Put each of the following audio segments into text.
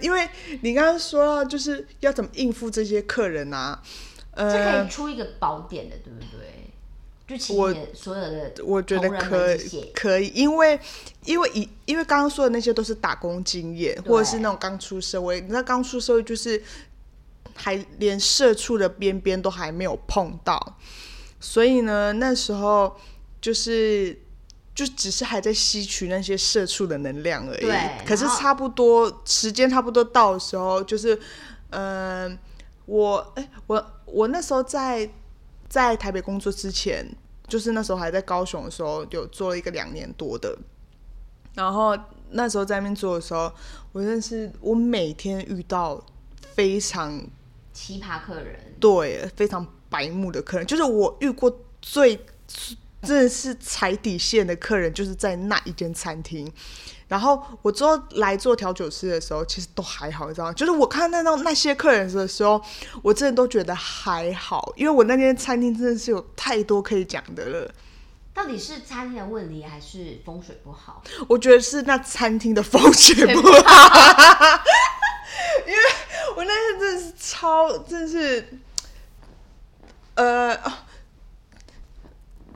因为你刚刚说到就是要怎么应付这些客人啊，这可以，出一个宝典的，对不对？就请我你的所有的我觉得可可以，因为因为以因为刚刚说的那些都是打工经验，或者是那种刚出社会，那刚出社会就是还连社畜的边边都还没有碰到，所以呢，那时候就是就只是还在吸取那些社畜的能量而已对。可是差不多时间差不多到的时候，就是嗯、我哎、我我那时候在在台北工作之前，就是那时候还在高雄的时候，有做了一个两年多的。然后那时候在那边做的时候，我认识我每天遇到非常奇葩客人，对非常白目的客人，就是我遇过最真的是踩底线的客人，就是在那一间餐厅。然后我之后来做调酒师的时候，其实都还好，你知道吗？就是我看到那那些客人的时候，我真的都觉得还好，因为我那间餐厅真的是有太多可以讲的了。到底是餐厅的问题还是风水不好？我觉得是那餐厅的风水不好，因为我那天真的是超，真的是，呃，哦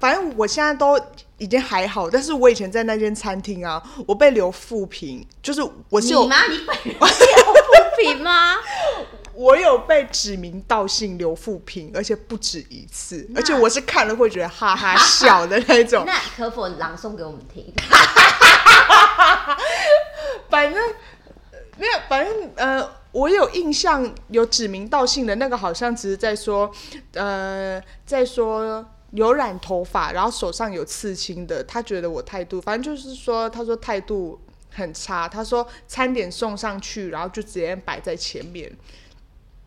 反正我现在都已经还好，但是我以前在那间餐厅啊，我被留负评，就是我是有你吗？你本人有不平吗？我有被指名道姓留负评，而且不止一次，而且我是看了会觉得哈哈笑的那种。那可否朗诵给我们听？反正呃没有，反正呃，我有印象有指名道姓的那个，好像只是在说，呃，在说有染头发，然后手上有刺青的，他觉得我态度，反正就是说，他说态度很差，他说餐点送上去，然后就直接摆在前面，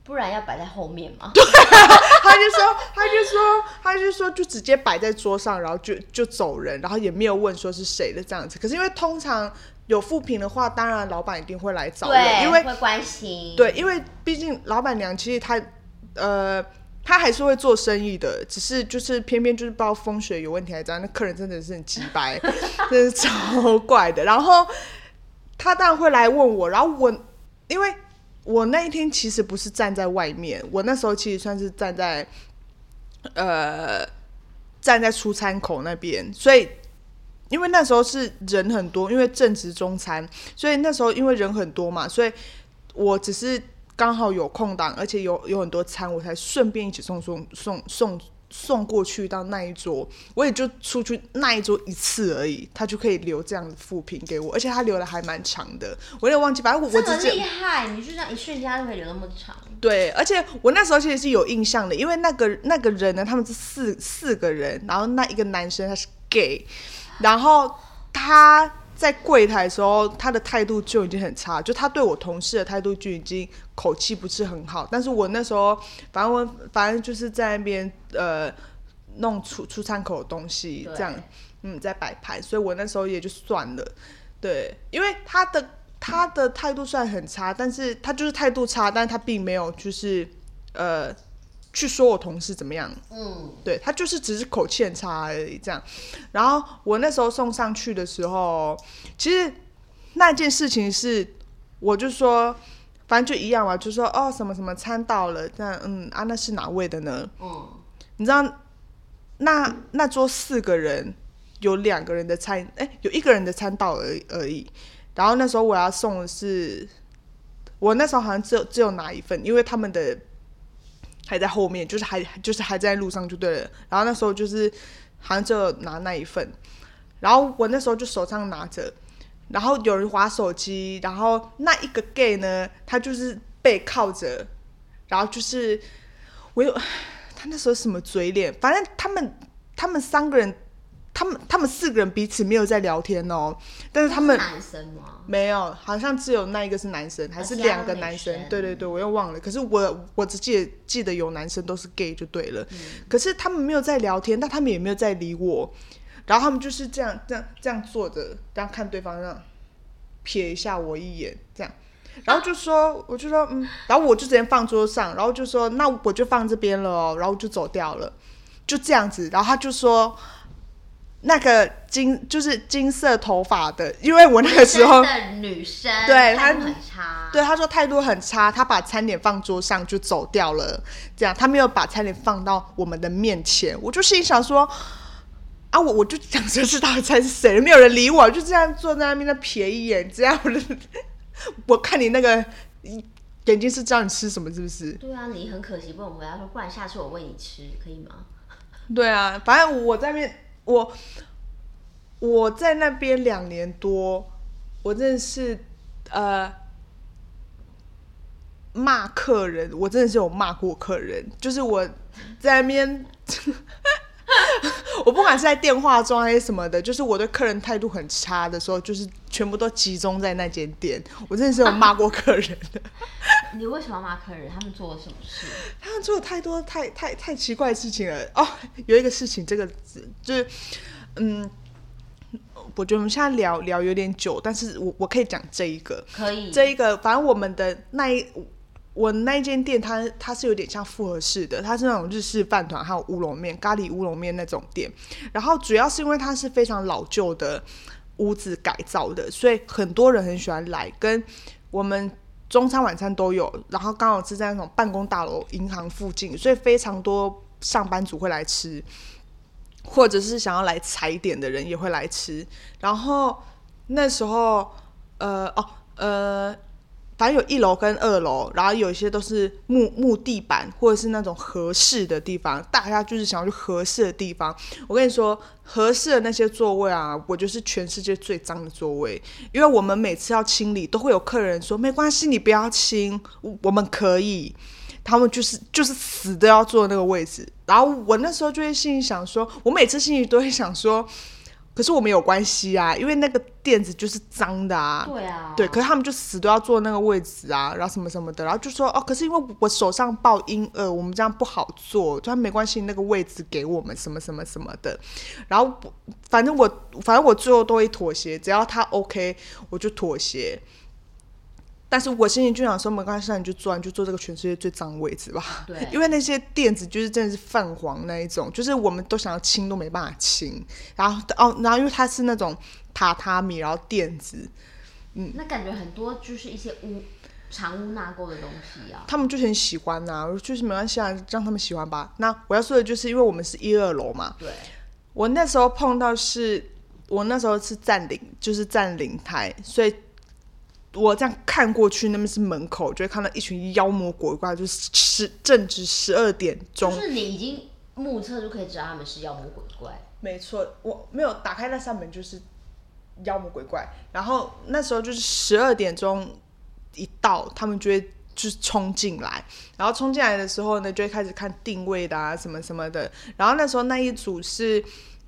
不然要摆在后面吗？他就说，他就说，他就说，就直接摆在桌上，然后就就走人，然后也没有问说是谁的这样子。可是因为通常有负评的话，当然老板一定会来找人，因为会关心。对，因为毕竟老板娘其实她呃。他还是会做生意的，只是就是偏偏就是不知道风水有问题还是怎样，那客人真的是很鸡掰，真是超怪的。然后他当然会来问我，然后我因为我那一天其实不是站在外面，我那时候其实算是站在呃站在出餐口那边，所以因为那时候是人很多，因为正值中餐，所以那时候因为人很多嘛，所以我只是刚好有空档，而且有有很多餐，我才顺便一起送送送送送过去到那一桌，我也就出去那一桌一次而已，他就可以留这样的副评给我，而且他留的还蛮长的，我有点忘记，反正我我只记得这么厉害，你就这样一瞬间就可以留那么长。对，而且我那时候其实是有印象的，因为那个那个人呢，他们是四四个人，然后那一个男生他是 gay，然后他在柜台的时候，他的态度就已经很差，就他对我同事的态度就已经口气不是很好。但是我那时候反正我反正就是在那边呃弄出出餐口的东西，这样嗯在摆盘，所以我那时候也就算了。对，因为他的他的态度虽然很差，但是他就是态度差，但是他并没有就是呃去说我同事怎么样，嗯，对他就是只是口气很差而已这样。然后我那时候送上去的时候，其实那件事情是，我就说。反正就一样嘛，就说哦什么什么餐到了，那嗯啊那是哪位的呢？嗯，你知道那那桌四个人有两个人的餐，哎、有一个人的餐到而已而已。然后那时候我要送的是，我那时候好像只有只有拿一份，因为他们的还在后面，就是还就是还在路上就对了。然后那时候就是好像就拿那一份，然后我那时候就手上拿着，然后有人划手机，然后那一个 gay 呢，他就是背靠着，然后就是我有 他那时候什么嘴脸，反正他们他们三个人，他们他们四个人彼此没有在聊天哦，但是他们男生吗？没有，好像只有那一个是男生，还是两个男生对对对，我又忘了。可是我我只记得记得有男生都是 gay 就对了。嗯可是他们没有在聊天，但他们也没有在理我。然后他们就是这样这样这样坐着，这样看对方，这样瞥一下我一眼，这样。然后就说，我就说，嗯，然后我就直接放桌上，然后就说，那我就放这边了哦，然后就走掉了，就这样子。然后他就说，那个金就是金色头发的，因为我那个时候的女生对她很差，对她说态度很差，她把餐点放桌上就走掉了，这样她没有把餐点放到我们的面前，我就心想说。啊，我我就想说是到底猜是谁，没有人理我，就这样坐在那边，那瞥一眼，这样我就我看你那个眼睛是知道你吃什么，是不是？对啊，你很可惜不能回答说，不然下次我喂你吃，可以吗？对啊，反正我在那边，我我在那边两年多，我真的是呃骂客人，我真的是有骂过客人，就是我在那边。我不管是在电话中还是什么的，就是我对客人态度很差的时候，就是全部都集中在那间店。我真的是有骂过客人的。你为什么要骂客人？他们做了什么事？他们做了太多太太太奇怪的事情了哦。有一个事情，这个就是嗯，我觉得我们现在聊聊有点久，但是我我可以讲这一个，可以，这一个，反正我们的那一。我那间店，它它是有点像复合式的，它是那种日式饭团还有乌龙面、咖喱乌龙面那种店。然后主要是因为它是非常老旧的屋子改造的，所以很多人很喜欢来。跟我们中餐晚餐都有，然后刚好是在那种办公大楼、银行附近，所以非常多上班族会来吃，或者是想要来踩点的人也会来吃。然后那时候，呃，哦，呃。反正有一楼跟二楼，然后有一些都是木木地板，或者是那种合适的地方，大家就是想要去合适的地方。我跟你说，合适的那些座位啊，我就是全世界最脏的座位，因为我们每次要清理，都会有客人说没关系，你不要清，我们可以。他们就是就是死都要坐那个位置，然后我那时候就会心里想说，我每次心里都会想说。可是我们有关系啊，因为那个垫子就是脏的啊。对啊。对，可是他们就死都要坐那个位置啊，然后什么什么的，然后就说哦，可是因为我手上抱婴儿，我们这样不好坐，就没关系，那个位置给我们什么什么什么的，然后反正我反正我最后都会妥协，只要他 OK，我就妥协。但是我心里就想说，没关系，那你就坐，你就坐这个全世界最脏的位置吧。对，因为那些垫子就是真的是泛黄那一种，就是我们都想要清都没办法清。然后哦，然后因为它是那种榻榻米，然后垫子，嗯，那感觉很多就是一些污藏污纳垢的东西啊。他们就很喜欢呐，就是没关系啊，让他们喜欢吧。那我要说的就是，因为我们是一二楼嘛。对。我那时候碰到是，我那时候是占领，就是占领台，所以。我这样看过去，那边是门口，就会看到一群妖魔鬼怪，就是十正值十二点钟。就是你已经目测就可以知道他们是妖魔鬼怪。没错，我没有打开那扇门，就是妖魔鬼怪。然后那时候就是十二点钟一到，他们就会就是冲进来。然后冲进来的时候呢，就会开始看定位的啊，什么什么的。然后那时候那一组是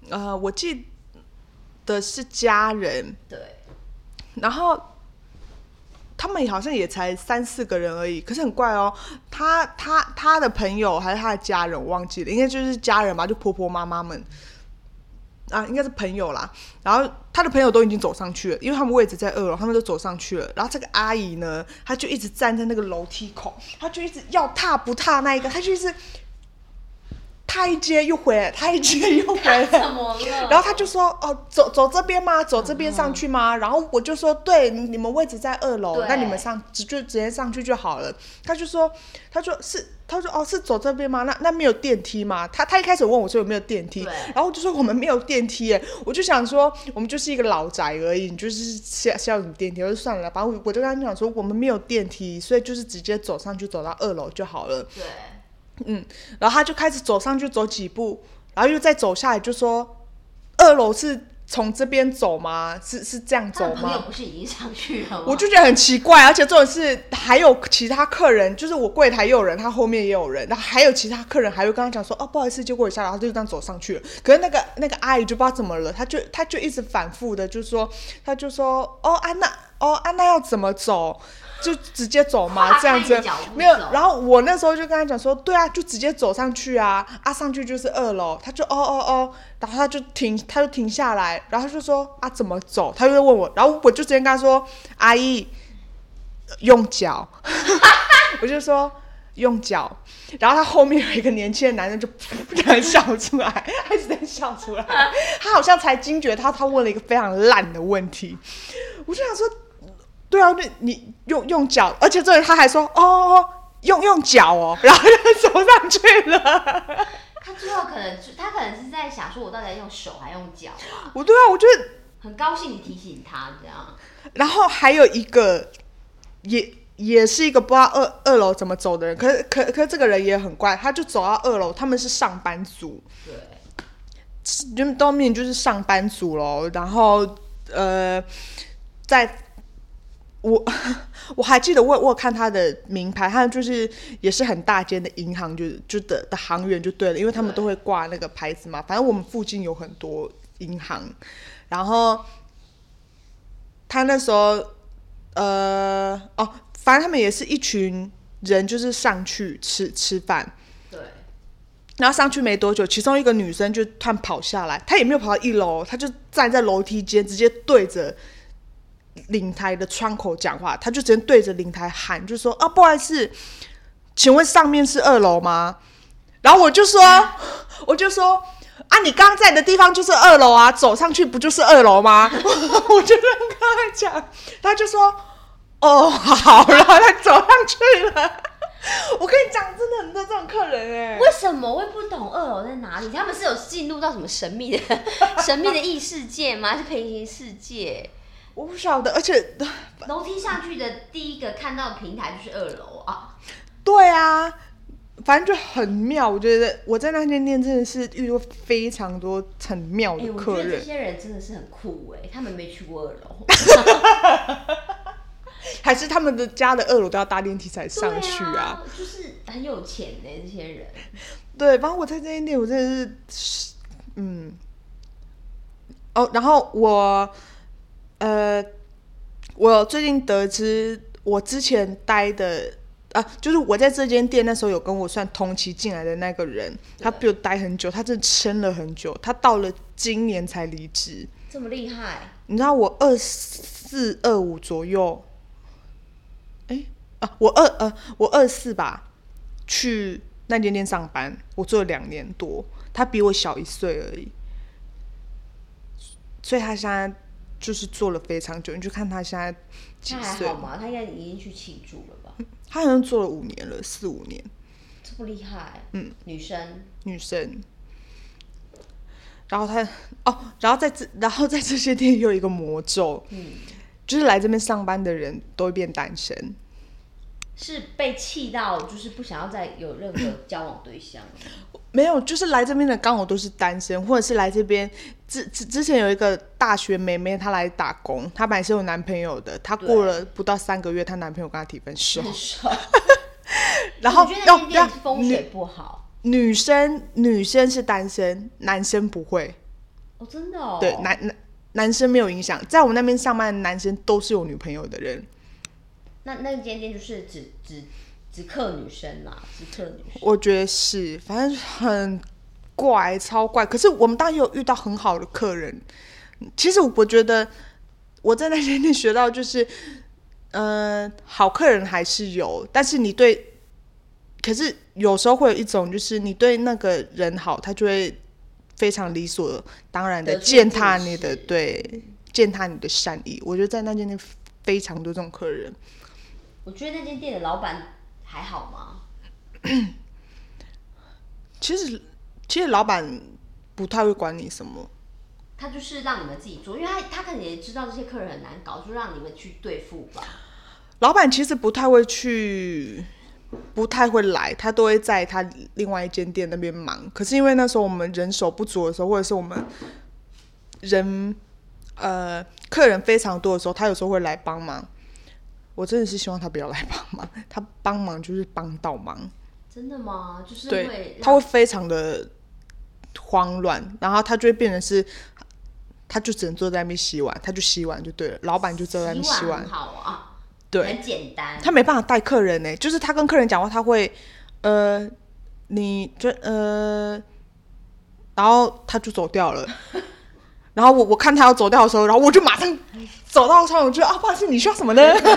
呃，我记得是家人。对。然后。他们好像也才三四个人而已，可是很怪哦。他他他的朋友还是他的家人，我忘记了，应该就是家人吧，就婆婆妈妈们啊，应该是朋友啦。然后他的朋友都已经走上去了，因为他们位置在二楼，他们都走上去了。然后这个阿姨呢，她就一直站在那个楼梯口，她就一直要踏不踏那一个，她就一直。他一接又回来，他一接又回来，然后他就说：“哦，走走这边吗？走这边上去吗？”然后我就说：“对，你们位置在二楼，那你们上直就直接上去就好了。”他就说：“他说是，他说哦，是走这边吗？那那没有电梯吗？”他他一开始问我说有没有电梯，然后我就说我们没有电梯耶。我就想说我们就是一个老宅而已，你就是需需要什么电梯？我就算了，反正我就跟他讲说我们没有电梯，所以就是直接走上去走到二楼就好了。对。嗯，然后他就开始走上去走几步，然后又再走下来，就说二楼是从这边走吗？是是这样走吗？朋友不是已经上去了吗？我就觉得很奇怪，而且重点是还有其他客人，就是我柜台也有人，他后面也有人，然后还有其他客人还会跟他讲说哦，不好意思，借过一下，然后就这样走上去了。可是那个那个阿姨就不知道怎么了，他就他就一直反复的就说，他就说哦安娜哦安娜要怎么走？就直接走嘛，这样子没有。然后我那时候就跟他讲说，对啊，就直接走上去啊，啊上去就是二楼。他就哦哦哦，然后他就停，他就停下来，然后就说啊怎么走？他就问我，然后我就直接跟他说，阿姨用脚，我就说用脚，然后他后面有一个年轻的男人就 突然笑出来，他一直在笑出来，他好像才惊觉他他问了一个非常烂的问题，我就想说，对啊，那你用用脚，而且这里他还说哦用用脚哦，然后就走上去了，他最后可能他可能是在想说，我到底用手还用脚啊？我对啊，我觉得。很高兴你提醒他这样。然后还有一个，也也是一个不知道二二楼怎么走的人，可是可可这个人也很怪，他就走到二楼，他们是上班族，对，就都面就是上班族喽。然后呃，在我 我还记得我我有看他的名牌，他就是也是很大间的银行，就就的的行员就对了，因为他们都会挂那个牌子嘛。反正我们附近有很多银行。然后他那时候，呃，哦，反正他们也是一群人，就是上去吃吃饭。对。然后上去没多久，其中一个女生就突然跑下来，她也没有跑到一楼，她就站在楼梯间，直接对着领台的窗口讲话，他就直接对着领台喊，就说：“啊，不好意思，请问上面是二楼吗？”然后我就说，我就说。啊，你刚刚在的地方就是二楼啊，走上去不就是二楼吗？我就这样跟他讲，他就说：“哦，好。”然后他走上去了。我跟你讲，真的很多这种客人哎。为什么我也不懂二楼在哪里？他们是有进入到什么神秘的、神秘的异世界吗？是平行世界？我不晓得。而且楼梯上去的第一个看到的平台就是二楼啊。对啊。反正就很妙，我觉得我在那间店真的是遇到非常多很妙的客人。这些人真的是很酷哎，他们没去过二楼，还是他们的家的二楼都要搭电梯才上去啊？就是很有钱呢，这些人。对，反正我在这间店，我真的是，嗯，哦，然后我，呃，我最近得知我之前待的。啊，就是我在这间店那时候有跟我算同期进来的那个人，他比我待很久，他真的撑了很久，他到了今年才离职，这么厉害？你知道我二四二五左右，哎啊，我二呃我二四吧，去那间店上班，我做了两年多，他比我小一岁而已，所以他现在就是做了非常久，你就看他现在几岁嘛，他应该已经去庆祝了吧？他好像做了五年了，四五年，这么厉害。嗯，女生，女生。然后他哦，然后在这，然后在这些店有一个魔咒，嗯，就是来这边上班的人都会变单身。是被气到，就是不想要再有任何交往对象。没有，就是来这边的刚好都是单身，或者是来这边之之之前有一个大学妹妹，她来打工，她本来是有男朋友的，她过了不到三个月，她男朋友跟她提分手。然后要风水不好，女生女生是单身，男生不会。哦，真的哦。对，男男男生没有影响，在我们那边上班的男生都是有女朋友的人。那那间店就是只只只克女生啦，只克女生。我觉得是，反正很怪，超怪。可是我们当然有遇到很好的客人。其实我觉得我在那间店学到就是，嗯，好客人还是有，但是你对，可是有时候会有一种就是你对那个人好，他就会非常理所当然的践踏你的对，践踏你的善意。我觉得在那间店非常多这种客人。我觉得那间店的老板还好吗？其实，其实老板不太会管你什么。他就是让你们自己做，因为他他可能也知道这些客人很难搞，就让你们去对付吧。老板其实不太会去，不太会来，他都会在他另外一间店那边忙。可是因为那时候我们人手不足的时候，或者是我们人呃客人非常多的时候，他有时候会来帮忙。我真的是希望他不要来帮忙，他帮忙就是帮倒忙。真的吗？就是对，他会非常的慌乱，然后他就会变成是，他就只能坐在那边洗碗，他就洗碗就对了，老板就坐在那边洗碗。好啊，对，很简单。他没办法带客人呢，就是他跟客人讲话，他会呃，你就呃，然后他就走掉了。然后我我看他要走掉的时候，然后我就马上走到窗，我就啊，不好意思，你需要什么呢？不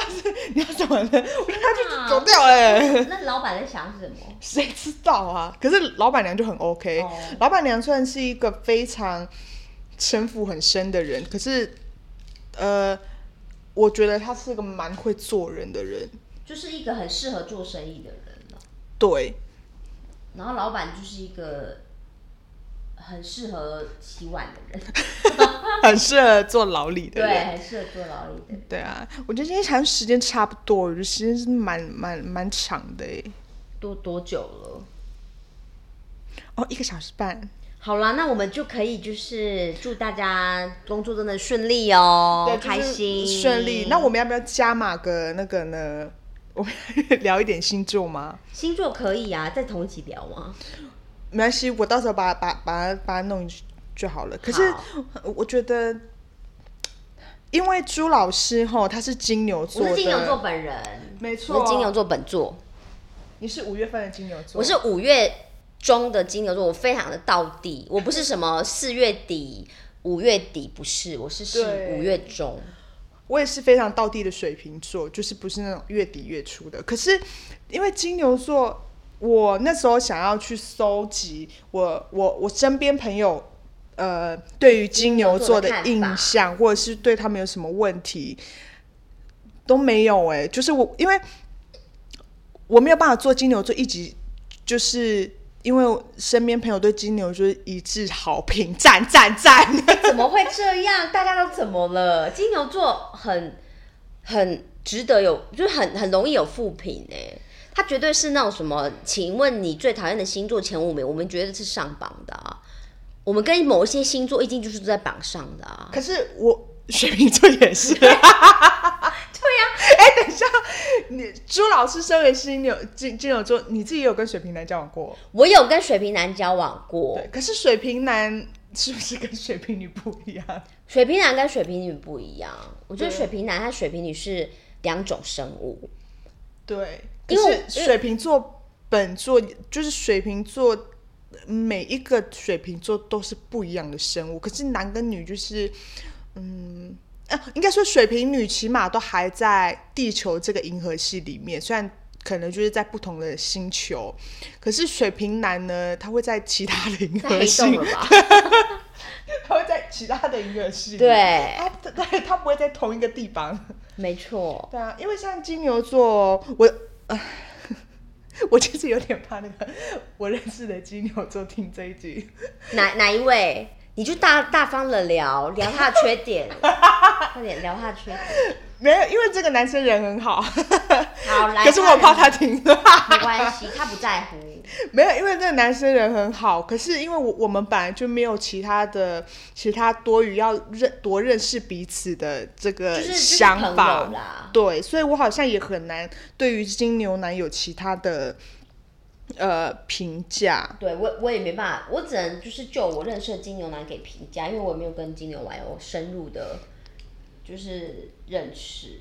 好意思，你要什什么的，我觉得他就走掉哎、欸。那老板在想什么？谁知道啊？可是老板娘就很 OK，、哦老板娘虽然是一个非常城府很深的人，可是呃，我觉得她是一个蛮会做人的人。就是一个很适合做生意的人了。对，然后老板就是一个很适合洗碗的人，很适合做劳力的人对，很适合做劳力的人。对啊，我觉得今天好像时间差不多，我觉得时间是蛮蛮蛮长的诶。多多久了？哦，一个小时半。好啦，那我们就可以就是祝大家工作真的顺利哦，开心顺利。那我们要不要加码个那个呢？我们 聊一点星座吗？星座可以啊，在同一起聊吗？没关系，我到时候把把把它把它弄就好了。可是我觉得，因为朱老师哈他是金牛座，我是金牛座本人，我没错，是金牛座本座，你是五月份的金牛座，我是五月中的金牛座，我非常的到地，我不是什么四月底、五月底，不是，我是是五月中。我也是非常到地的水瓶座，就是不是那种月底月初的。可是因为金牛座，我那时候想要去搜集我我我身边朋友呃对于金牛座的印象，或者是对他们有什么问题都没有哎、就是我因为我没有办法做金牛座一集，就是。因为身边朋友对金牛座一致好评，赞赞赞！怎么会这样？大家都怎么了？金牛座很很值得有，就是很很容易有负评哎。他绝对是那种什么？请问你最讨厌的星座前五名，我们觉得是上榜的啊。我们跟某一些星座一定就是在榜上的啊。可是我水瓶座也是。对呀、哎、等一下，你朱老师身为金牛金金牛座，你自己有跟水瓶男交往过？我有跟水瓶男交往过对，，可是水瓶男是不是跟水瓶女不一样？水瓶男跟水瓶女不一样。我觉得水瓶男和水瓶女是两种生物。对，可因为水瓶座本座就是水瓶座，每一个水瓶座都是不一样的生物。可是男跟女就是，嗯。啊，应该说水瓶女起码都还在地球这个银河系里面，虽然可能就是在不同的星球，可是水瓶男呢，他会在其他的银河系？他会在其他的银河系，对，他对他不会在同一个地方。没错。对啊，因为像金牛座，我我其实有点怕那个我认识的金牛座听这一集，哪哪一位？你就大大方的聊聊他的缺点，快点聊他的缺点。没有，因为这个男生人很好，好，来。可是我怕他听。没关系，他不在乎。没有，因为这个男生人很好，可是因为我我们本来就没有其他的其他多余要认多认识彼此的这个就是就是想法，对，所以我好像也很难对于金牛男有其他的呃评价。对我我也没办法，我只能就是就我认识的金牛男给评价，因为我也没有跟金牛男有深入的，就是认识。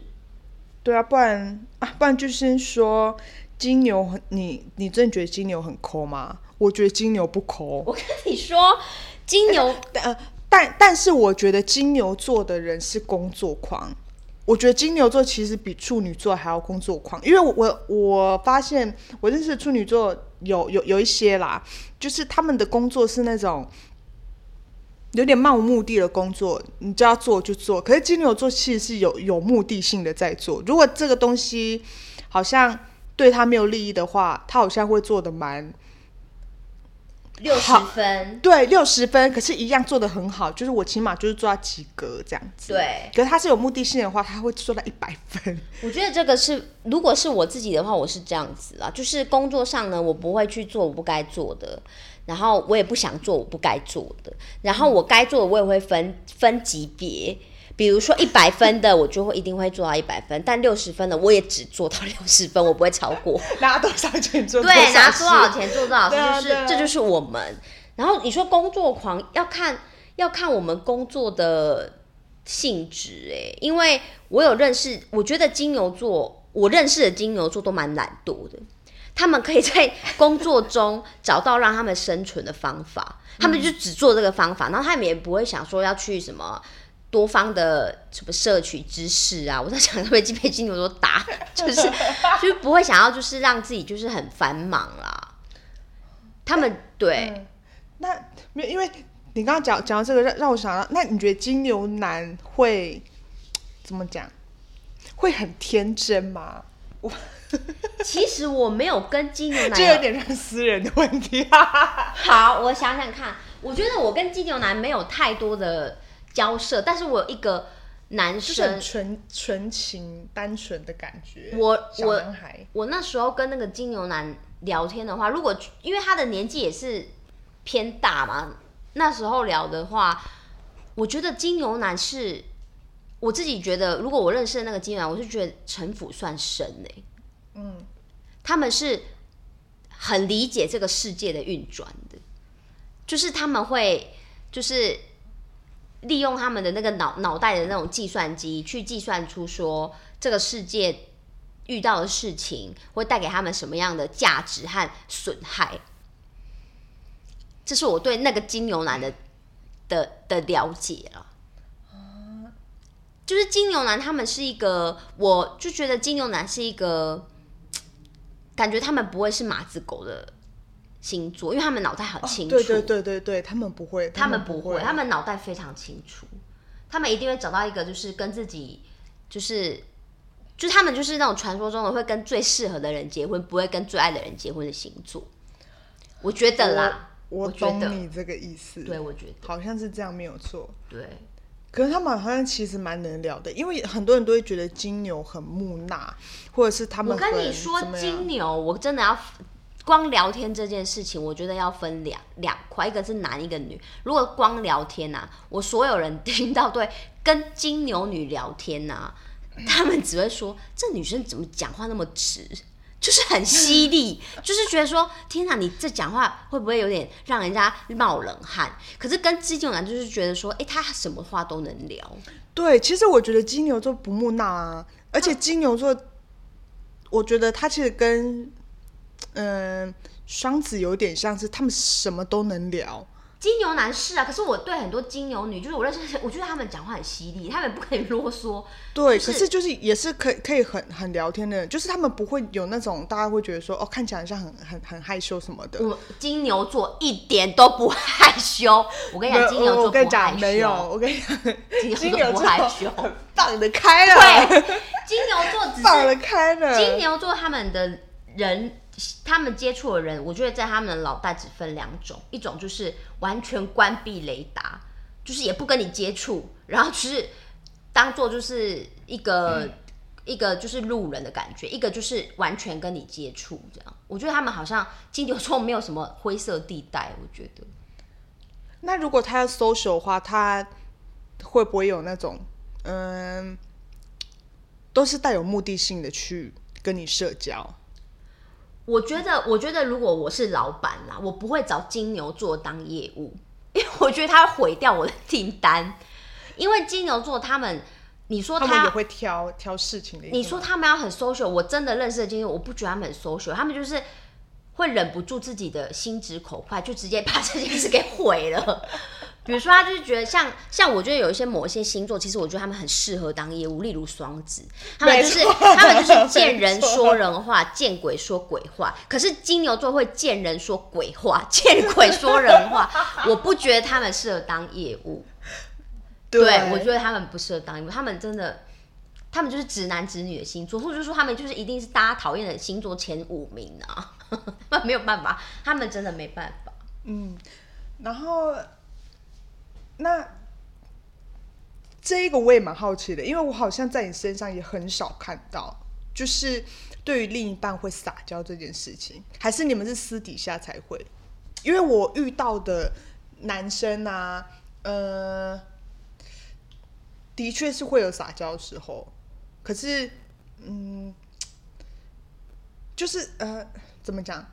对啊，不然啊，不然就先说金牛很，你你真的觉得金牛很抠吗？我觉得金牛不抠，我跟你说，金牛但呃，但但是我觉得金牛座的人是工作狂。我觉得金牛座其实比处女座还要工作狂，因为我我我发现我认识处女座有有有一些啦，就是他们的工作是那种有点漫无目的的工作，你就要做就做。可是金牛座其实是有有目的性的在做，如果这个东西好像对他没有利益的话，他好像会做的蛮六十分，对，六十分，可是一样做的很好，就是我起码就是做到及格这样子。对，可是他是有目的性的话，他会做到一百分。我觉得这个是，如果是我自己的话，我是这样子啦，就是工作上呢，我不会去做我不该做的，然后我也不想做我不该做的，然后我该做的我也会分分级别，比如说一百分的，我就会一定会做到一百分，但六十分的我也只做到 六十分，我不会超过。拿多少钱做多对，拿多少事？钱做多少事，就是、啊啊这就是我们。然后你说工作狂要看要看我们工作的性质哎，因为我有认识，我觉得金牛座，我认识的金牛座都蛮懒惰的。他们可以在工作中找到让他们生存的方法，他们就只做这个方法，然后他们也不会想说要去什么多方的什么摄取知识啊，我在想会不会被金牛座打，就是就是不会想要就是让自己就是很繁忙啦。他们对，那没有，因为你刚刚讲讲到这个，让让我想到，那你觉得金牛男会怎么讲？会很天真吗？我 其实我没有跟金牛男这有点像私人的问题。啊 好，我想想看，我觉得我跟金牛男没有太多的交涉，但是我有一个男就是纯纯情、单纯的感觉。我我，我那时候跟那个金牛男聊天的话，如果因为他的年纪也是偏大嘛，那时候聊的话，我觉得金牛男是我自己觉得，如果我认识的那个金牛男，我是觉得城府算深呢、嗯，他们是很理解这个世界的运转的，就是他们会就是利用他们的那个脑脑袋的那种计算机去计算出说这个世界遇到的事情会带给他们什么样的价值和损害。这是我对那个金牛男的的的了解了。就是金牛男，他们是一个，我就觉得金牛男是一个，感觉他们不会是马子狗的星座，因为他们脑袋很清楚，对对对对对，他们不会，他们们不会，他们脑袋非常清楚，他们一定会找到一个就是跟自己就是。就他们就是那种传说中的会跟最适合的人结婚，不会跟最爱的人结婚的星座。我觉得啦，我我懂你这个意思。对，我觉得好像是这样，没有错。对，可是他们好像其实蛮能聊的，因为很多人都会觉得金牛很木讷，或者是他们我跟你说金牛，我真的要光聊天这件事情，我觉得要分两两块，一个是男，一个女。如果光聊天呐、我所有人听到对跟金牛女聊天呐、他们只会说这女生怎么讲话那么直，就是很犀利，就是觉得说天哪，你这讲话会不会有点让人家冒冷汗？可是跟金牛男就是觉得说，哎、他什么话都能聊。对，其实我觉得金牛座不木讷啊，而且金牛座，我觉得他其实跟嗯双子有点像是，他们什么都能聊。金牛男是啊，可是我对很多金牛女，就是我认识，我觉得他们讲话很犀利，他们不可以啰嗦。对，就是可是就是也是可以可以很很聊天的人，就是他们不会有那种大家会觉得说哦看起来像很很很害羞什么的。我金牛座一点都不害羞，我跟你讲，金牛座我跟你不害羞没有，羞，我跟你讲，金金牛座不害羞。放得开了，对，金牛座只是放得开了。金牛座他们的人，他们接触的人，我觉得在他们的脑袋只分两种，一种就是完全关闭雷达，就是也不跟你接触，然后就是当做就是一个、一个就是路人的感觉，一个就是完全跟你接触这样。我觉得他们好像金牛座没有什么灰色地带，我觉得。那如果他要 social 的话，他会不会有那种嗯，都是带有目的性的去跟你社交？我觉得，我觉得如果我是老板啦，我不会找金牛座当业务，因为我觉得他会毁掉我的订单。因为金牛座他们，你说他他们也会挑挑事情的。你说他们要很 social，我真的认识的金牛，我不觉得他们很 social，他们就是会忍不住自己的心直口快，就直接把这件事给毁了。比如说，他就是觉得像像我觉得有一些某一些星座，其实我觉得他们很适合当业务，例如双子，他们就是他们就是见人说人话，见鬼说鬼话。可是金牛座会见人说鬼话，见鬼说人话。我不觉得他们适合当业务。对，我觉得他们不适合当业务，他们真的，他们就是直男直女的星座，或者说他们就是一定是大家讨厌的星座前五名啊，他们没有办法，他们真的没办法。嗯然后，那这个我也蛮好奇的，因为我好像在你身上也很少看到，就是对于另一半会撒娇这件事情，还是你们是私底下才会？因为我遇到的男生啊，呃，的确是会有撒娇的时候，可是，嗯，就是呃，怎么讲？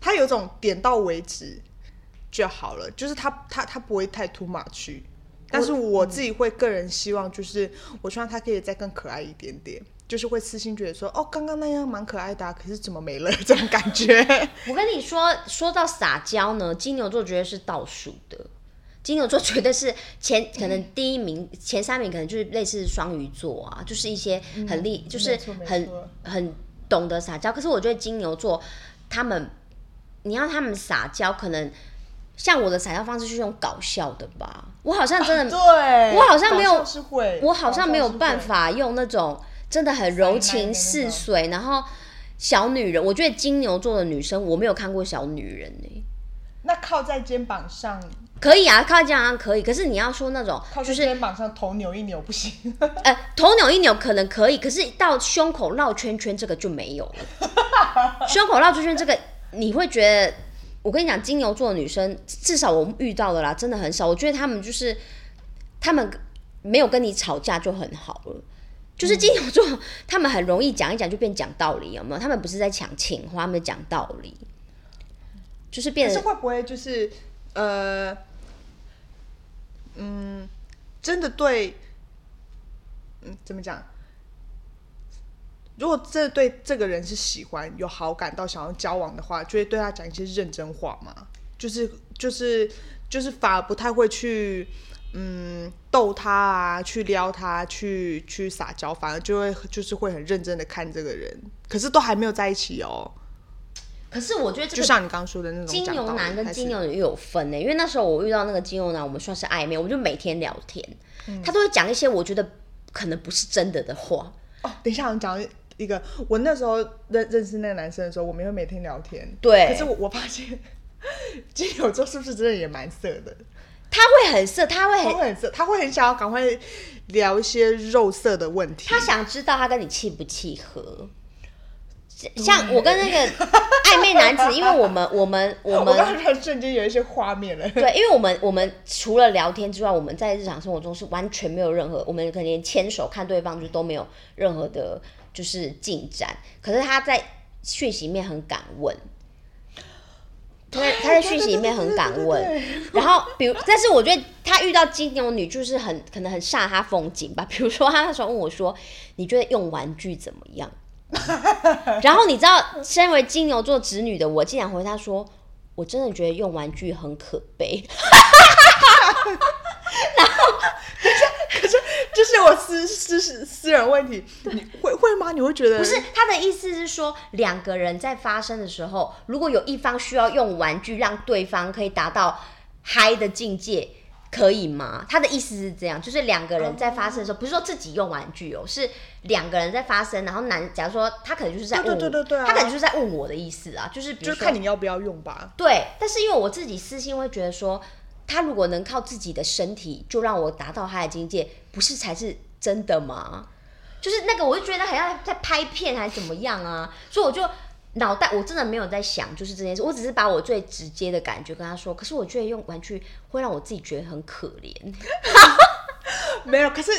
他有种点到为止就好了，就是他他他不会太 too much。但是我自己会个人希望，就是我希望他可以再更可爱一点点，就是会私心觉得说，哦，刚刚那样蛮可爱的、啊，可是怎么没了这种感觉。我跟你说，说到撒娇呢，金牛座绝对是倒数的。金牛座绝对是前可能第一名、前三名，可能就是类似双鱼座啊，就是一些很厉，就是很很懂得撒娇。可是我觉得金牛座他们，你要他们撒娇，可能像我的撒娇方式是用搞笑的吧。我好像真的，对，我好像没有我好像没有。办法用那种真的很柔情似水，然后小女人。我觉得金牛座的女生，我没有看过小女人呢、那靠在肩膀上，可以啊，靠在肩膀上可以，可是你要说那种靠就是肩膀上头扭一扭不行。呃头扭一扭可能可以，可是到胸口绕圈圈这个就没有了。胸口绕圈圈这个你会觉得，我跟你讲，金牛座的女生至少我遇到的啦，真的很少。我觉得他们就是他们没有跟你吵架就很好了。就是金牛座，他们很容易讲一讲就变讲道理，有没有？他们不是在讲情话，他们讲道理，就是变是会不会就是呃，嗯，真的对，嗯，怎么讲？如果真的对这个人是喜欢、有好感到想要交往的话，就会对他讲一些认真话嘛，就是就是就是反而不太会去嗯逗他啊，去撩他，去去撒娇，反而就会就是会很认真的看这个人，可是都还没有在一起哦。可是我觉得这个就像你刚刚说的那种金牛男跟金牛女又有分呢，因为那时候我遇到那个金牛男，我们算是暧昧，我们就每天聊天，嗯他都会讲一些我觉得可能不是真的的话。哦，等一下，我讲一个，我那时候认认识那个男生的时候，我们会每天聊天。对可是我我发现金牛座是不是真的也蛮色的？他会很色，他会很，他会很色，他会很想要赶快聊一些肉色的问题。他想知道他跟你契不契合。像我跟那个 暧昧男子，因为我们我们我我们刚才瞬间有一些画面了。对，因为我们我们除了聊天之外，我们在日常生活中是完全没有任何，我们可能连牵手看对方就都没有任何的，就是进展。可是他在讯息里面很敢问，他在他在讯息里面很敢问。然后，比如，但是我觉得他遇到金牛女就是很可能很煞他风景吧。比如说，他那时候问我说：“你觉得用玩具怎么样？” 然后你知道，身为金牛座子女的我，竟然回他说：“我真的觉得用玩具很可悲。就是我私私私私人问题，你会会吗？你会觉得”不是他的意思是说，两个人在发生的时候，如果有一方需要用玩具让对方可以达到嗨的境界。可以吗？他的意思是这样，就是两个人在发生的时候，不是说自己用玩具哦，是两个人在发生，然后男，假如说他可能就是在问我，对对对对啊他可能就是在问我的意思啊，就是比如就是说看你要不要用吧。对，但是因为我自己私心会觉得说，他如果能靠自己的身体就让我达到他的境界，不是才是真的吗？就是那个，我就觉得好像在拍片还是怎么样啊，所以我就脑袋我真的没有在想就是这件事，我只是把我最直接的感觉跟他说。可是我觉得用玩具会让我自己觉得很可怜，没有，可是，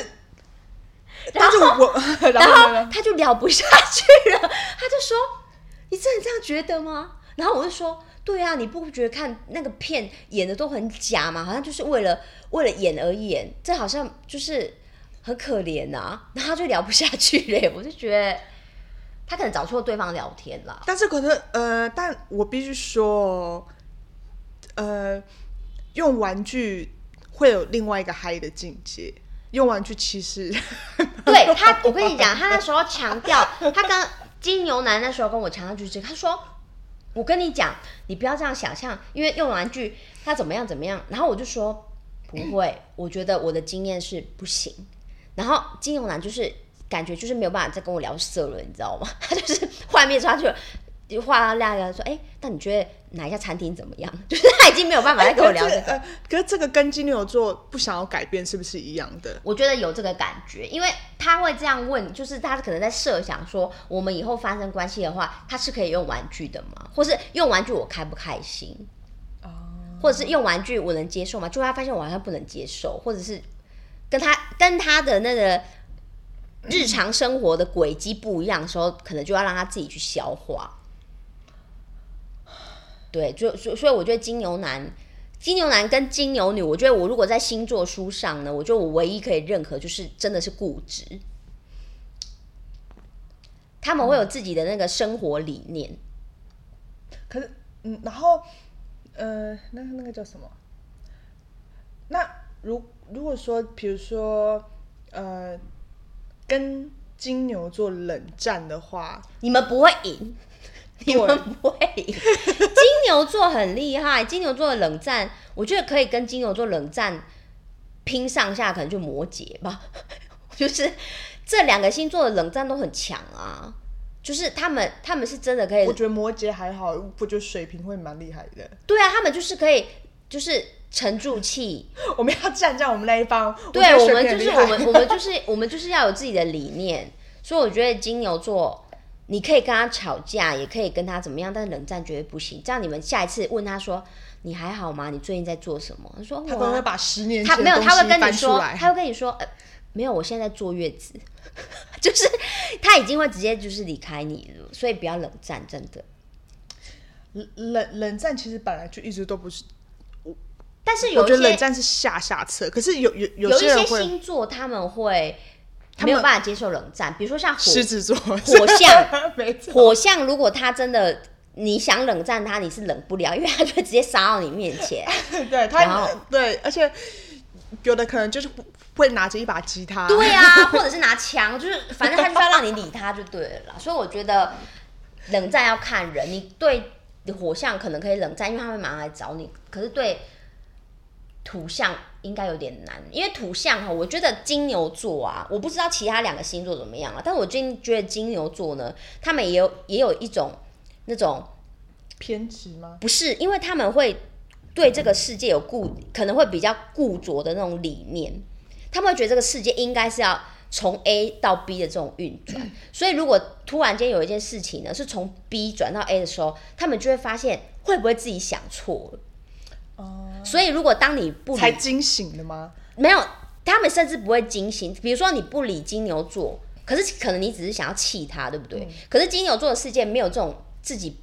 但是我，然 然后？他就聊不下去了，他就说：“你真的这样觉得吗？”然后我就说：“对啊，你不觉得看那个片演的都很假吗？好像就是为了为了演而演，这好像就是很可怜呐、然后他就聊不下去嘞，我就觉得他可能找错对方聊天啦。但是可能呃，但我必须说哦，呃，用玩具会有另外一个嗨的境界。用玩具其实 对他，我跟你讲，他那时候强调，他跟金牛男那时候跟我强调就是这个，他说。我跟你讲，你不要这样想象，因为用玩具他怎么样怎么样。然后我就说不会，我觉得我的经验是不行。然后金牛男就是感觉就是没有办法再跟我聊色了，你知道吗？他 就是画面他就就画到那个说，哎、那你觉得哪一家餐厅怎么样？就是他已经没有办法再跟我聊这个。可是呃，可是这个跟金牛座不想要改变是不是一样的？我觉得有这个感觉，因为他会这样问，就是他可能在设想说，我们以后发生关系的话，他是可以用玩具的吗？或是用玩具我开不开心？或者是用玩具我能接受吗？就他发现我好像不能接受，或者是跟他跟他的那个日常生活的轨迹不一样的时候，可能就要让他自己去消化。对，就所所以我觉得金牛男。金牛男跟金牛女，我觉得我如果在星座书上呢，我觉得我唯一可以认可就是真的是固执，他们会有自己的那个生活理念。可是嗯，然后呃，那那个叫什么？那如如果说，比如说，呃，跟金牛座冷战的话，你们不会赢，你们不会赢。金牛座很厉害，金牛座的冷战，我觉得可以跟金牛座冷战拼上下，可能就摩羯吧。就是这两个星座的冷战都很强啊，就是他们他们是真的可以我，觉得摩羯还好，我觉得水瓶会蛮厉害的。对啊，他们就是可以就是沉住气。我们要站在我们那一方，对我们就是我们 我们就是我们就是要有自己的理念，所以我觉得金牛座，你可以跟他吵架，也可以跟他怎么样，但冷战绝对不行。这样你们下一次问他说你还好吗？你最近在做什么？他说他可我啊能会把十年他没有，他会跟你说，他会跟你说，呃，没有，我现在在坐月子，就是他已经会直接就是离开你了，所以不要冷战，真的。冷冷战其实本来就一直都不是，但是有一些得冷战是下下策，可是有有有一些星座他们会他没有办法接受冷战，比如说像狮子座火象，火象如果他真的你想冷战他，你是冷不了，因为他就会直接杀到你面前。对然他后对，而且有的可能就是会拿着一把吉他，对啊，或者是拿枪，就是反正他就是要让你理他就对了啦。所以我觉得冷战要看人，你对火象可能可以冷战，因为他会马上来找你，可是对土象应该有点难，因为土象哈，我觉得金牛座啊，我不知道其他两个星座怎么样啊，但我最近觉得金牛座呢，他们也有也有一种那种偏执吗？不是，因为他们会对这个世界有固，可能会比较固着的那种理念，他们会觉得这个世界应该是要从 A 到 B 的这种运转，所以如果突然间有一件事情呢是从 B 转到 A 的时候，他们就会发现会不会自己想错了。哦、所以如果当你不理才惊醒的吗？没有，他们甚至不会惊醒。比如说你不理金牛座，可是可能你只是想要气他，对不对？可是金牛座的世界没有这种自己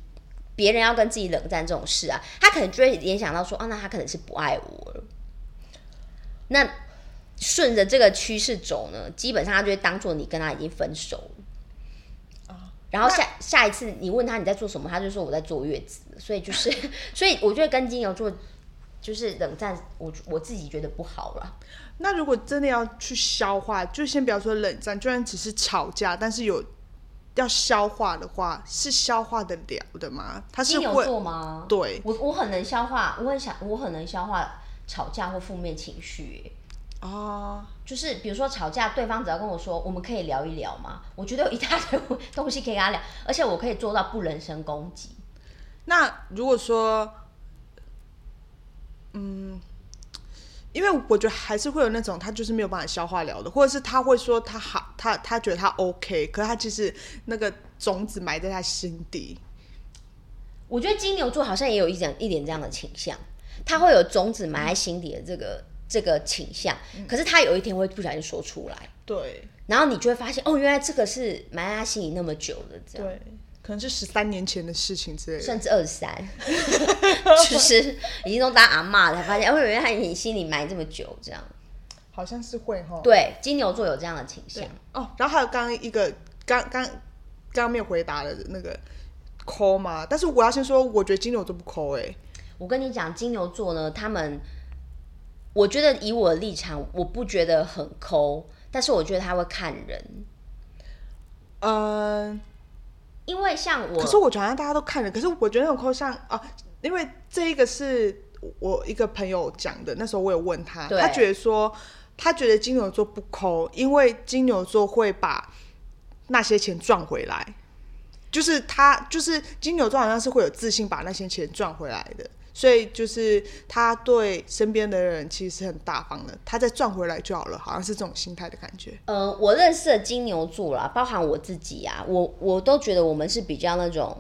别人要跟自己冷战这种事啊，他可能就会联想到说，哦，那他可能是不爱我了。那顺着这个趋势走呢，基本上他就会当做你跟他已经分手了。然后下下一次你问他你在做什么，他就说我在坐月子，所以就是，所以我觉得跟金牛座就是冷战，我我自己觉得不好了。那如果真的要去消化，就先不要说冷战，就算只是吵架，但是有要消化的话，是消化得了的吗？他是金牛会座吗？对我我很能消化，我很想我很能消化吵架或负面情绪耶。哦，就是比如说吵架，对方只要跟我说我们可以聊一聊嘛，我觉得有一大堆东西可以跟他聊，而且我可以做到不人身攻击。那如果说，嗯，因为我觉得还是会有那种他就是没有办法消化了的，或者是他会说他好，他他觉得他 OK，可是他其实那个种子埋在他心底。我觉得金牛座好像也有一点一点这样的倾向，他会有种子埋在心底的这个这个倾向，可是他有一天会不小心说出来，对然后你就会发现哦，原来这个是埋在他心里那么久的这样。对，可能是十三年前的事情之类的。甚至二十三，就是已经都当阿嬷了，才发现哦，原来你心里埋这么久，这样。好像是会哈。对，金牛座有这样的倾向。哦，然后还有刚刚一个刚刚刚刚没有回答的那个抠嘛，但是我要先说，我觉得金牛座不抠哎、我跟你讲，金牛座呢，他们，我觉得以我的立场，我不觉得很抠，但是我觉得他会看人，嗯、因为像我，可是我觉得好像大家都看了，可是我觉得那种抠像啊，因为这一个是我一个朋友讲的，那时候我有问他，他觉得说他觉得金牛座不抠，因为金牛座会把那些钱赚回来，就是他就是金牛座好像是会有自信把那些钱赚回来的。所以就是他对身边的人其实是很大方的，他再赚回来就好了，好像是这种心态的感觉。呃，我认识的金牛座啦，包含我自己啊，我我都觉得我们是比较那种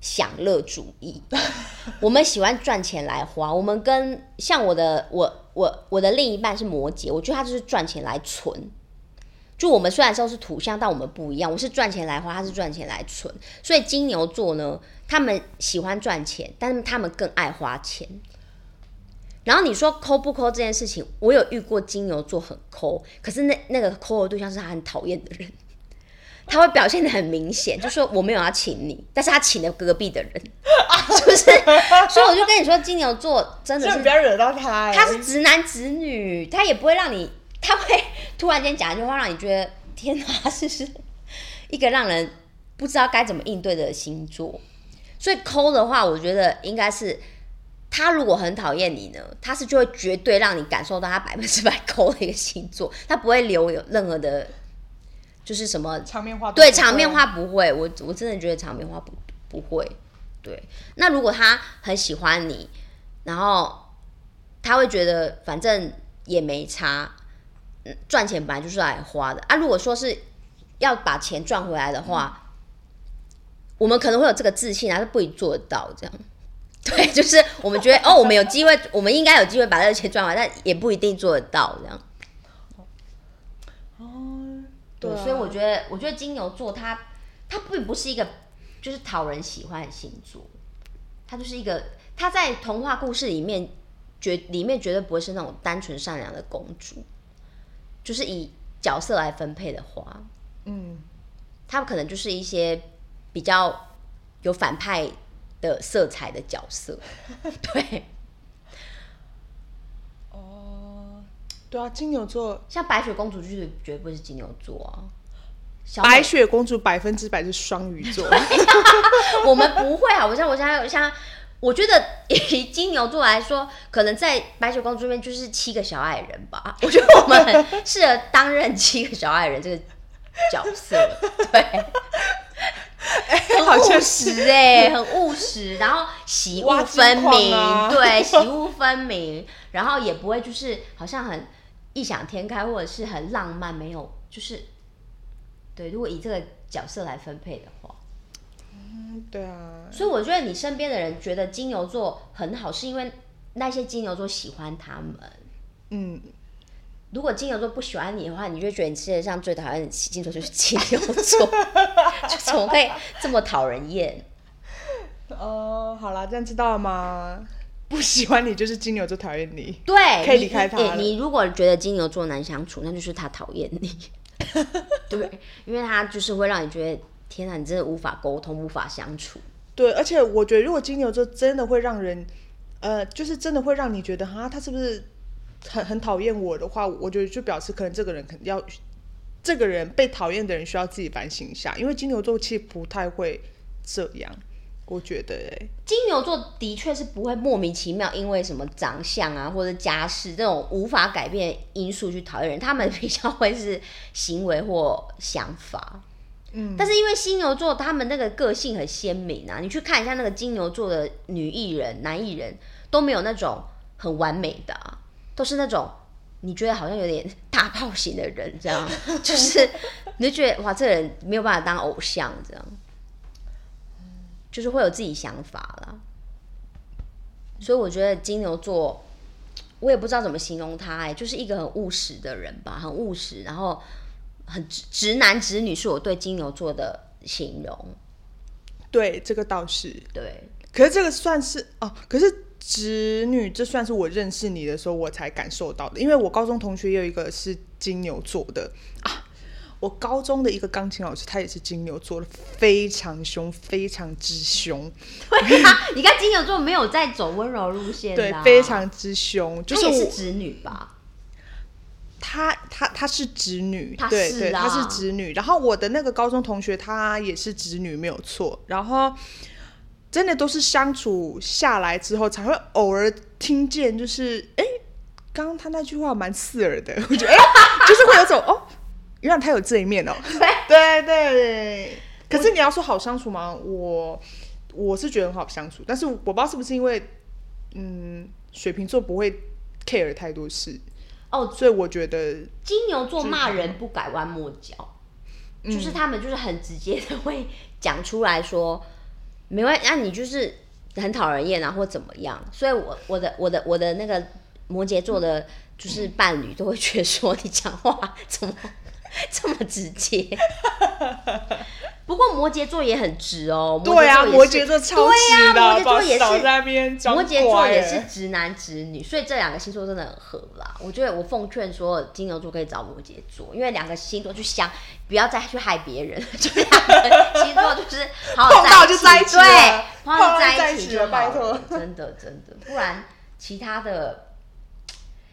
享乐主义，我们喜欢赚钱来花。我们跟像我的我我我的另一半是摩羯，我觉得他就是赚钱来存。就我们虽然说是土象，但我们不一样。我是赚钱来花，他是赚钱来存。所以金牛座呢，他们喜欢赚钱，但是他们更爱花钱。然后你说抠不抠这件事情，我有遇过金牛座很抠，可是那那个抠的对象是他很讨厌的人。他会表现的很明显，就说我没有要请你，但是他请了隔壁的人，就是，所以我就跟你说，金牛座真的是这不要惹到他、欸。他是直男直女，他也不会让你，他会突然间讲一句话，让你觉得天哪，这是一个让人不知道该怎么应对的星座。所以抠的话，我觉得应该是他如果很讨厌你呢，他是就会绝对让你感受到他百分之百 抠的一个星座，他不会留有任何的，就是什么场面话对场面话不会，我我真的觉得场面话不不会。对，那如果他很喜欢你，然后他会觉得反正也没差，赚钱本来就是来花的啊。如果说是要把钱赚回来的话，我们可能会有这个自信啊，但是不一定做得到这样。对，就是我们觉得哦，我们有机会，我们应该有机会把这个钱赚回来，但也不一定做得到这样。对，对啊所以我觉得，我觉得金牛座他他并不是一个就是讨人喜欢的星座，他就是一个他在童话故事里面绝里面绝对不会是那种单纯善良的公主，就是以角色来分配的话，嗯，他们可能就是一些比较有反派的色彩的角色，对，哦，对啊，金牛座，像白雪公主就是绝对不是金牛座啊。小白雪公主百分之百是双鱼座，我们不会啊，我像我现在像，我觉得以金牛座来说，可能在白雪公主里面就是七个小矮人吧。我觉得我们很适合担任七个小矮人这个角色，对，很务实哎、很务实，然后喜恶分明，啊对，喜恶分明，然后也不会就是好像很异想天开，或者是很浪漫，没有就是。对，如果以这个角色来分配的话，对啊，所以我觉得你身边的人觉得金牛座很好，是因为那些金牛座喜欢他们。嗯，如果金牛座不喜欢你的话，你就觉得你世界上最讨厌的星座就是金牛座，就怎么会这么讨人厌？哦，好啦，这样知道了吗？不喜欢你就是金牛座讨厌你，对，可以离开他你如果觉得金牛座难相处，那就是他讨厌你。对，因为他就是会让你觉得天哪，你真的无法沟通，无法相处。对，而且我觉得如果金牛座真的会让人，呃，就是真的会让你觉得哈，他是不是很很讨厌我的话，我觉得就表示可能这个人肯定要，这个人被讨厌的人需要自己反省一下，因为金牛座其实不太会这样，我觉得哎、金牛座的确是不会莫名其妙因为什么长相啊或者家世这种无法改变的因素去讨厌人，他们比较会是行为或想法。嗯，但是因为金牛座他们那个个性很鲜明啊，你去看一下那个金牛座的女艺人、男艺人都没有那种很完美的、啊，都是那种你觉得好像有点大炮型的人，这样 就是你就觉得哇，这个人没有办法当偶像，这样就是会有自己想法啦。所以我觉得金牛座，我也不知道怎么形容他、哎，就是一个很务实的人吧，很务实，然后很直直男直女是我对金牛座的形容。对，这个倒是，对，可是这个算是哦，可是直女这算是我认识你的时候我才感受到的，因为我高中同学也有一个是金牛座的啊。我高中的一个钢琴老师，他也是金牛座的，非常凶，非常之凶，对啊，你看金牛座没有在走温柔路线的对啊、，非常之凶。就她是我也是直女吧？她她她是直女，她对对，是啊她是直女。然后我的那个高中同学，她也是直女，没有错。然后真的都是相处下来之后，才会偶尔听见，就是哎，刚刚他那句话蛮刺耳的，我觉得哎，就是会有种哦，原来他有这一面哦。对对对。可是你要说好相处吗？我我是觉得很好相处，但是我不知道是不是因为嗯，水瓶座不会 care 太多事。哦，所以我觉得金牛座骂人不拐弯抹角，嗯就是他们就是很直接的会讲出来说，没关系，那、你就是很讨人厌啊，或怎么样。所以我我的我的我的那个摩羯座的，就是伴侣都会觉得说你讲话怎么 这么直接。不过摩羯座也很直哦，对啊，摩羯羯座超对直的，啊摩羯座也是在那边摩羯座也是欸直男直女，所以这两个星座真的很合啦。我觉得我奉劝所有金牛座可以找摩羯座，因为两个星座去相，不要再去害别人，就两个星座就是好好碰到就在一起对，碰到就在在一起就拜好了托真的真的，不然其他的。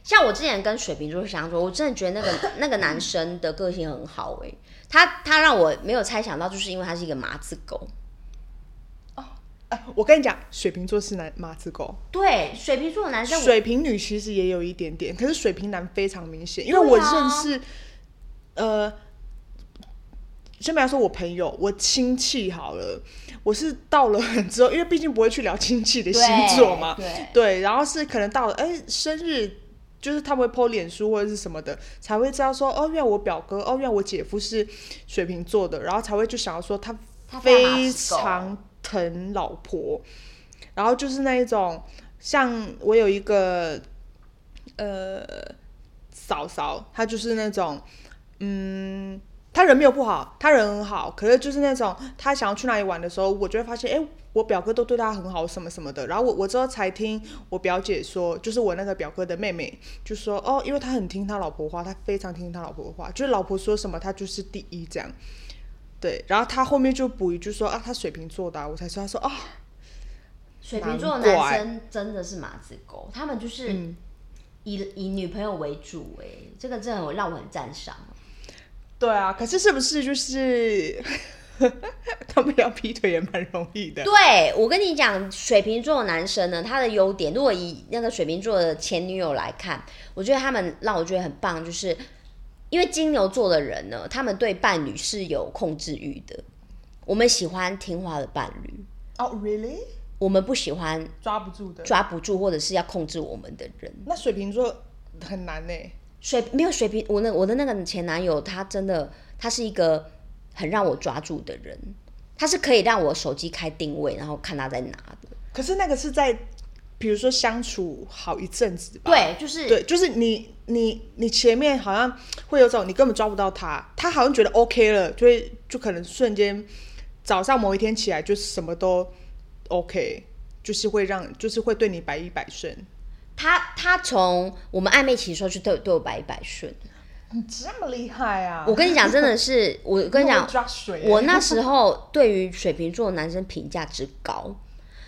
像我之前跟水瓶座相处，我真的觉得那个 那个男生的个性很好诶、他他让我没有猜想到，就是因为他是一个麻子狗。哎我跟你讲，水瓶座是男麻子狗，对，水瓶座的男生水瓶女其实也有一点点，可是水瓶男非常明显，因为我认识，呃，先不要说我朋友，我亲戚好了，我是到了之后，因为毕竟不会去聊亲戚的星座嘛，对对，然后是可能到了哎生日。就是他们会 po 脸书或者是什么的，才会知道说哦，原来我表哥，哦，原来我姐夫是水瓶座的，然后才会就想要说他他非常疼老婆，然后就是那一种，像我有一个呃嫂嫂，她就是那种，嗯，他人没有不好，他人很好，可是就是那种他想要去哪里玩的时候，我就会发现，哎、我表哥都对他很好，什么什么的。然后我我之后才听我表姐说，就是我那个表哥的妹妹就说，哦，因为他很听他老婆话，他非常听他老婆的话，就是老婆说什么他就是第一这样。对，然后他后面就补一句说啊，他水瓶座的、我才知道说啊，水瓶座的男生真的是马子狗，他们就是嗯以、以女朋友为主、哎，这个真的让我很赞赏。对啊，可是是不是就是 他们要劈腿也蛮容易的？对我跟你讲，水瓶座的男生呢，他的优点，如果以那个水瓶座的前女友来看，我觉得他们让我觉得很棒，就是因为金牛座的人呢，他们对伴侣是有控制欲的，我们喜欢听话的伴侣，哦、r e a l l y 我们不喜欢抓不住的。抓不住或者是要控制我们的人。那水瓶座很难呢。水没有水瓶，我那我的那个前男友，他真的他是一个很让我抓住的人，他是可以让我手机开定位，然后看他在哪的。可是那个是在，比如说相处好一阵子吧。对，就是对，就是你你你前面好像会有种你根本抓不到他，他好像觉得 OK 了，就会就可能瞬间早上某一天起来就什么都 OK，就是会让就是会对你百依百顺。他他从我们暧昧期的时候就对对我百依百顺。你这么厉害啊！我跟你讲，真的是我跟你讲我那时候对于水瓶座男生评价之高，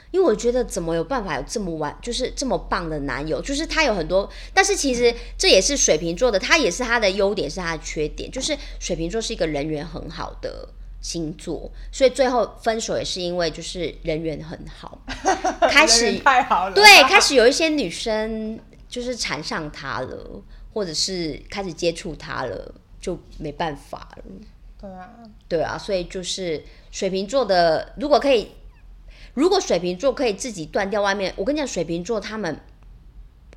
因为我觉得怎么有办法有这么完，就是这么棒的男友，就是他有很多，但是其实这也是水瓶座的，他也是他的优点，是他的缺点，就是水瓶座是一个人缘很好的星座，所以最后分手也是因为就是人缘很好，开始太好了，对，开始有一些女生就是缠上他了，或者是开始接触他了，就没办法了。对啊，对啊，所以就是水瓶座的，如果可以，如果水瓶座可以自己断掉外面，我跟你讲，水瓶座他们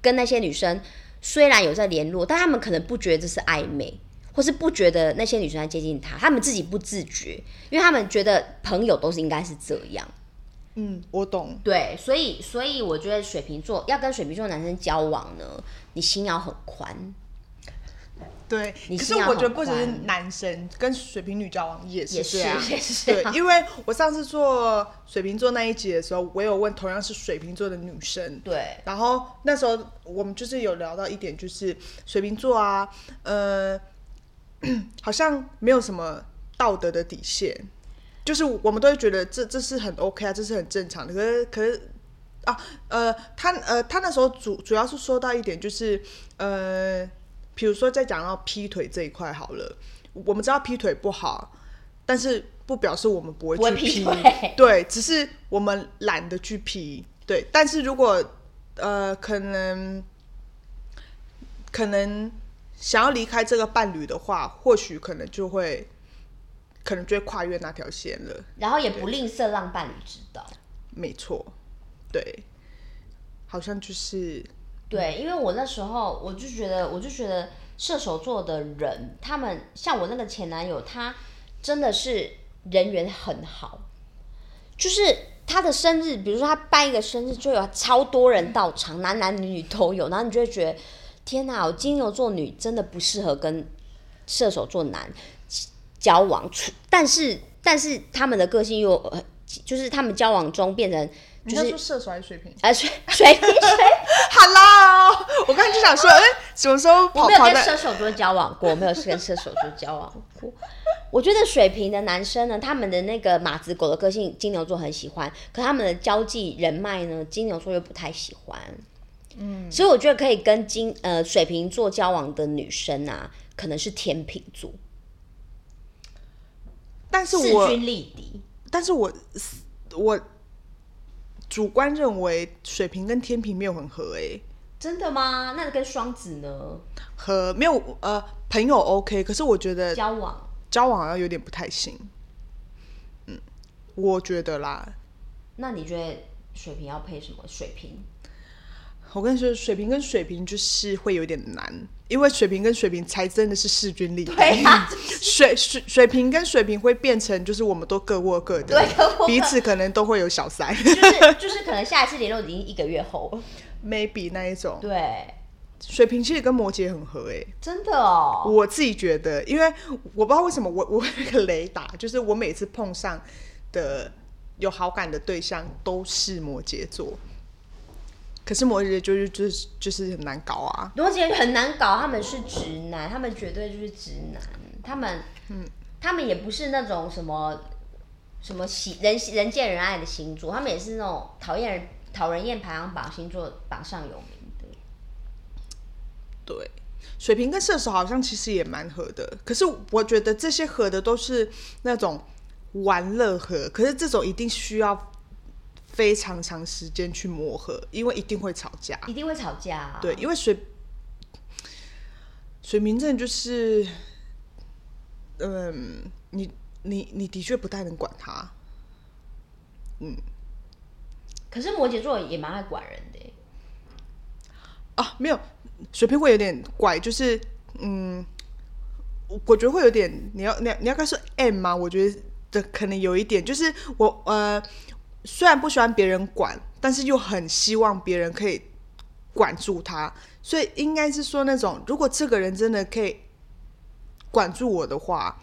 跟那些女生虽然有在联络，但他们可能不觉得这是暧昧，或是不觉得那些女生在接近他，他们自己不自觉，因为他们觉得朋友都是应该是这样。嗯，我懂。对，所以所以我觉得水瓶座要跟水瓶座男生交往呢，你心要很宽。对，可是我觉得不只是男生跟水瓶女交往也是也是这样，也是对，因为我上次做水瓶座那一集的时候，我有问同样是水瓶座的女生，对，然后那时候我们就是有聊到一点，就是水瓶座啊，呃，好像没有什么道德的底线，就是我们都会觉得这这是很 OK 啊，这是很正常的。可是可是啊，呃，他呃他那时候主主要是说到一点，就是呃，比如说在讲到劈腿这一块好了，我们知道劈腿不好，但是不表示我们不会去劈腿对，只是我们懒得去劈。对，但是如果呃可能可能想要离开这个伴侣的话，或许可能就会可能就会跨越那条线了。然后也不吝啬让伴侣知道。没错，对，好像就是对，因为我那时候我就觉得，我就觉得射手座的人，他们像我那个前男友，他真的是人缘很好，就是他的生日，比如说他办一个生日，就有超多人到场，男男女女都有，然后你就会觉得，天哪，我金牛座女真的不适合跟射手座男交往，处但是但是他们的个性又呃就是他们交往中变成就是你要说射手还是水瓶呃水水瓶水，？Hello，我刚才就想说，哎、什么时候我没有跟？射手座交往过，我没有跟射手座交往过。我觉得水瓶的男生呢，他们的那个马子狗的个性，金牛座很喜欢，可他们的交际人脉呢，金牛座又不太喜欢。嗯，所以我觉得可以跟金呃水瓶座交往的女生啊，可能是天秤座，但是我势均力敌。但是我我主观认为水瓶跟天平没有很合诶、真的吗？那跟双子呢？和没有呃朋友 OK，可是我觉得交往交往好像有点不太行。嗯，我觉得啦，那你觉得水瓶要配什么？水瓶我跟你说，水瓶跟水瓶就是会有点难，因为水瓶跟水瓶才真的是势均力敌。对啊，水水水瓶跟水瓶会变成就是我们都各握各的，彼此可能都会有小三 就是就是可能下一次联络已经一个月后。，maybe 那一种。对，水瓶其实跟摩羯很合诶、真的哦。我自己觉得，因为我不知道为什么我我有一个雷达，就是我每次碰上的有好感的对象都是摩羯座，可是摩羯就是就是就是很难搞啊。摩羯很难搞，他们是直男，他们绝对就是直男，他们，嗯，他们也不是那种什么什么喜人人见人爱的星座，他们也是那种讨厌人讨人厌排行榜星座榜上有名的。对，水瓶跟射手好像其实也蛮合的，可是我觉得这些合的都是那种玩乐合，可是这种一定需要非常长时间去磨合，因为一定会吵架。一定会吵架、啊。对，因为水水瓶真的就是，嗯，你你你的确不太能管他，嗯可是摩羯座也蛮爱管人的耶，啊，没有，水瓶会有点怪，就是嗯，我我觉得会有点，你要你要你要该说 M 吗？我觉得的可能有一点，就是我呃，虽然不喜欢别人管，但是又很希望别人可以管住他，所以应该是说那种，如果这个人真的可以管住我的话。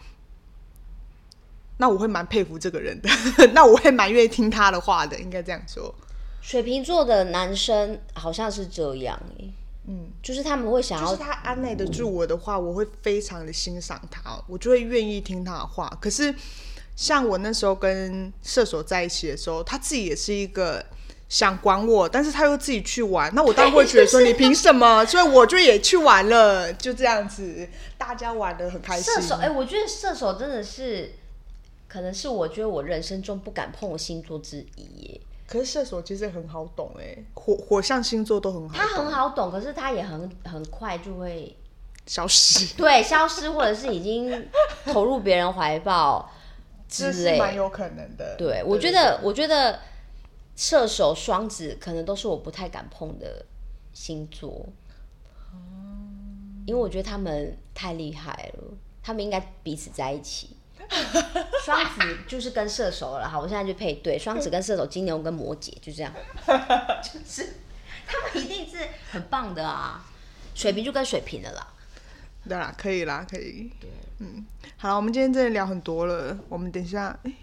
那我会蛮佩服这个人的，那我会蛮愿意听他的话的，应该这样说。水瓶座的男生好像是这样耶，嗯，就是他们会想要就是他安耐得住我的话，我会非常的欣赏他，我就会愿意听他的话。可是像我那时候跟射手在一起的时候，他自己也是一个想管我，但是他又自己去玩，那我当然会觉得说 你凭什么？所以我就也去玩了，就这样子，大家玩的很开心。射手，哎、我觉得射手真的是，可能是我觉得我人生中不敢碰的星座之一耶。可是射手其实很好懂哎、火火象星座都很好他，很好懂，可是他也很很快就会消失，对消失，或者是已经投入别人怀抱之这是类。蛮有可能的。对，我觉得，我觉得射手、双子可能都是我不太敢碰的星座，因为我觉得他们太厉害了，他们应该彼此在一起。双子就是跟射手了，好，我现在就配对，双子跟射手，金牛跟摩羯，就这样，就是他们一定是很棒的啊。水瓶就跟水瓶的啦，对啦，可以啦，可以。对嗯，好了，我们今天真的聊很多了，我们等一下，哎、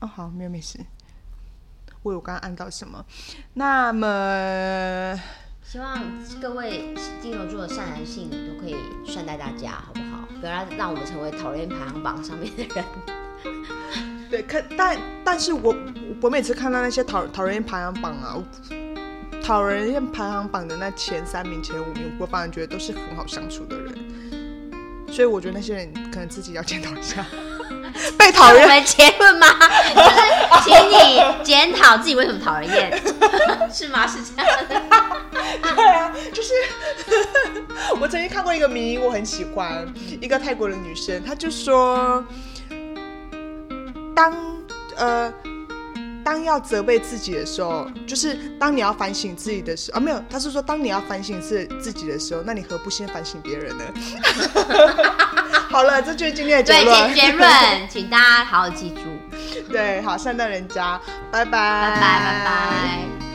哦，好，没有没事。我有刚刚按到什么？那么，希望各位金牛座的善男信女都可以善待大家，好不好？不要让让我们成为讨厌排行榜上面的人。对，看，但但是我我每次看到那些讨讨人厌排行榜啊，讨人厌排行榜的那前三名、前五名，我反而觉得都是很好相处的人，所以我觉得那些人可能自己要检讨一下，被讨厌。我们结论吗？就是请你检讨自己为什么讨人厌，是吗？是这样的。对啊，就是 我曾经看过一个迷，我很喜欢一个泰国的女生，她就说，当呃当要责备自己的时候，就是当你要反省自己的时候啊，没有，他是说当你要反省自自己的时候，那你何不先反省别人呢？好了，这就是今天的结对，论。结结论，请大家好好记住。对，好，善待人家，拜拜，拜拜，拜拜。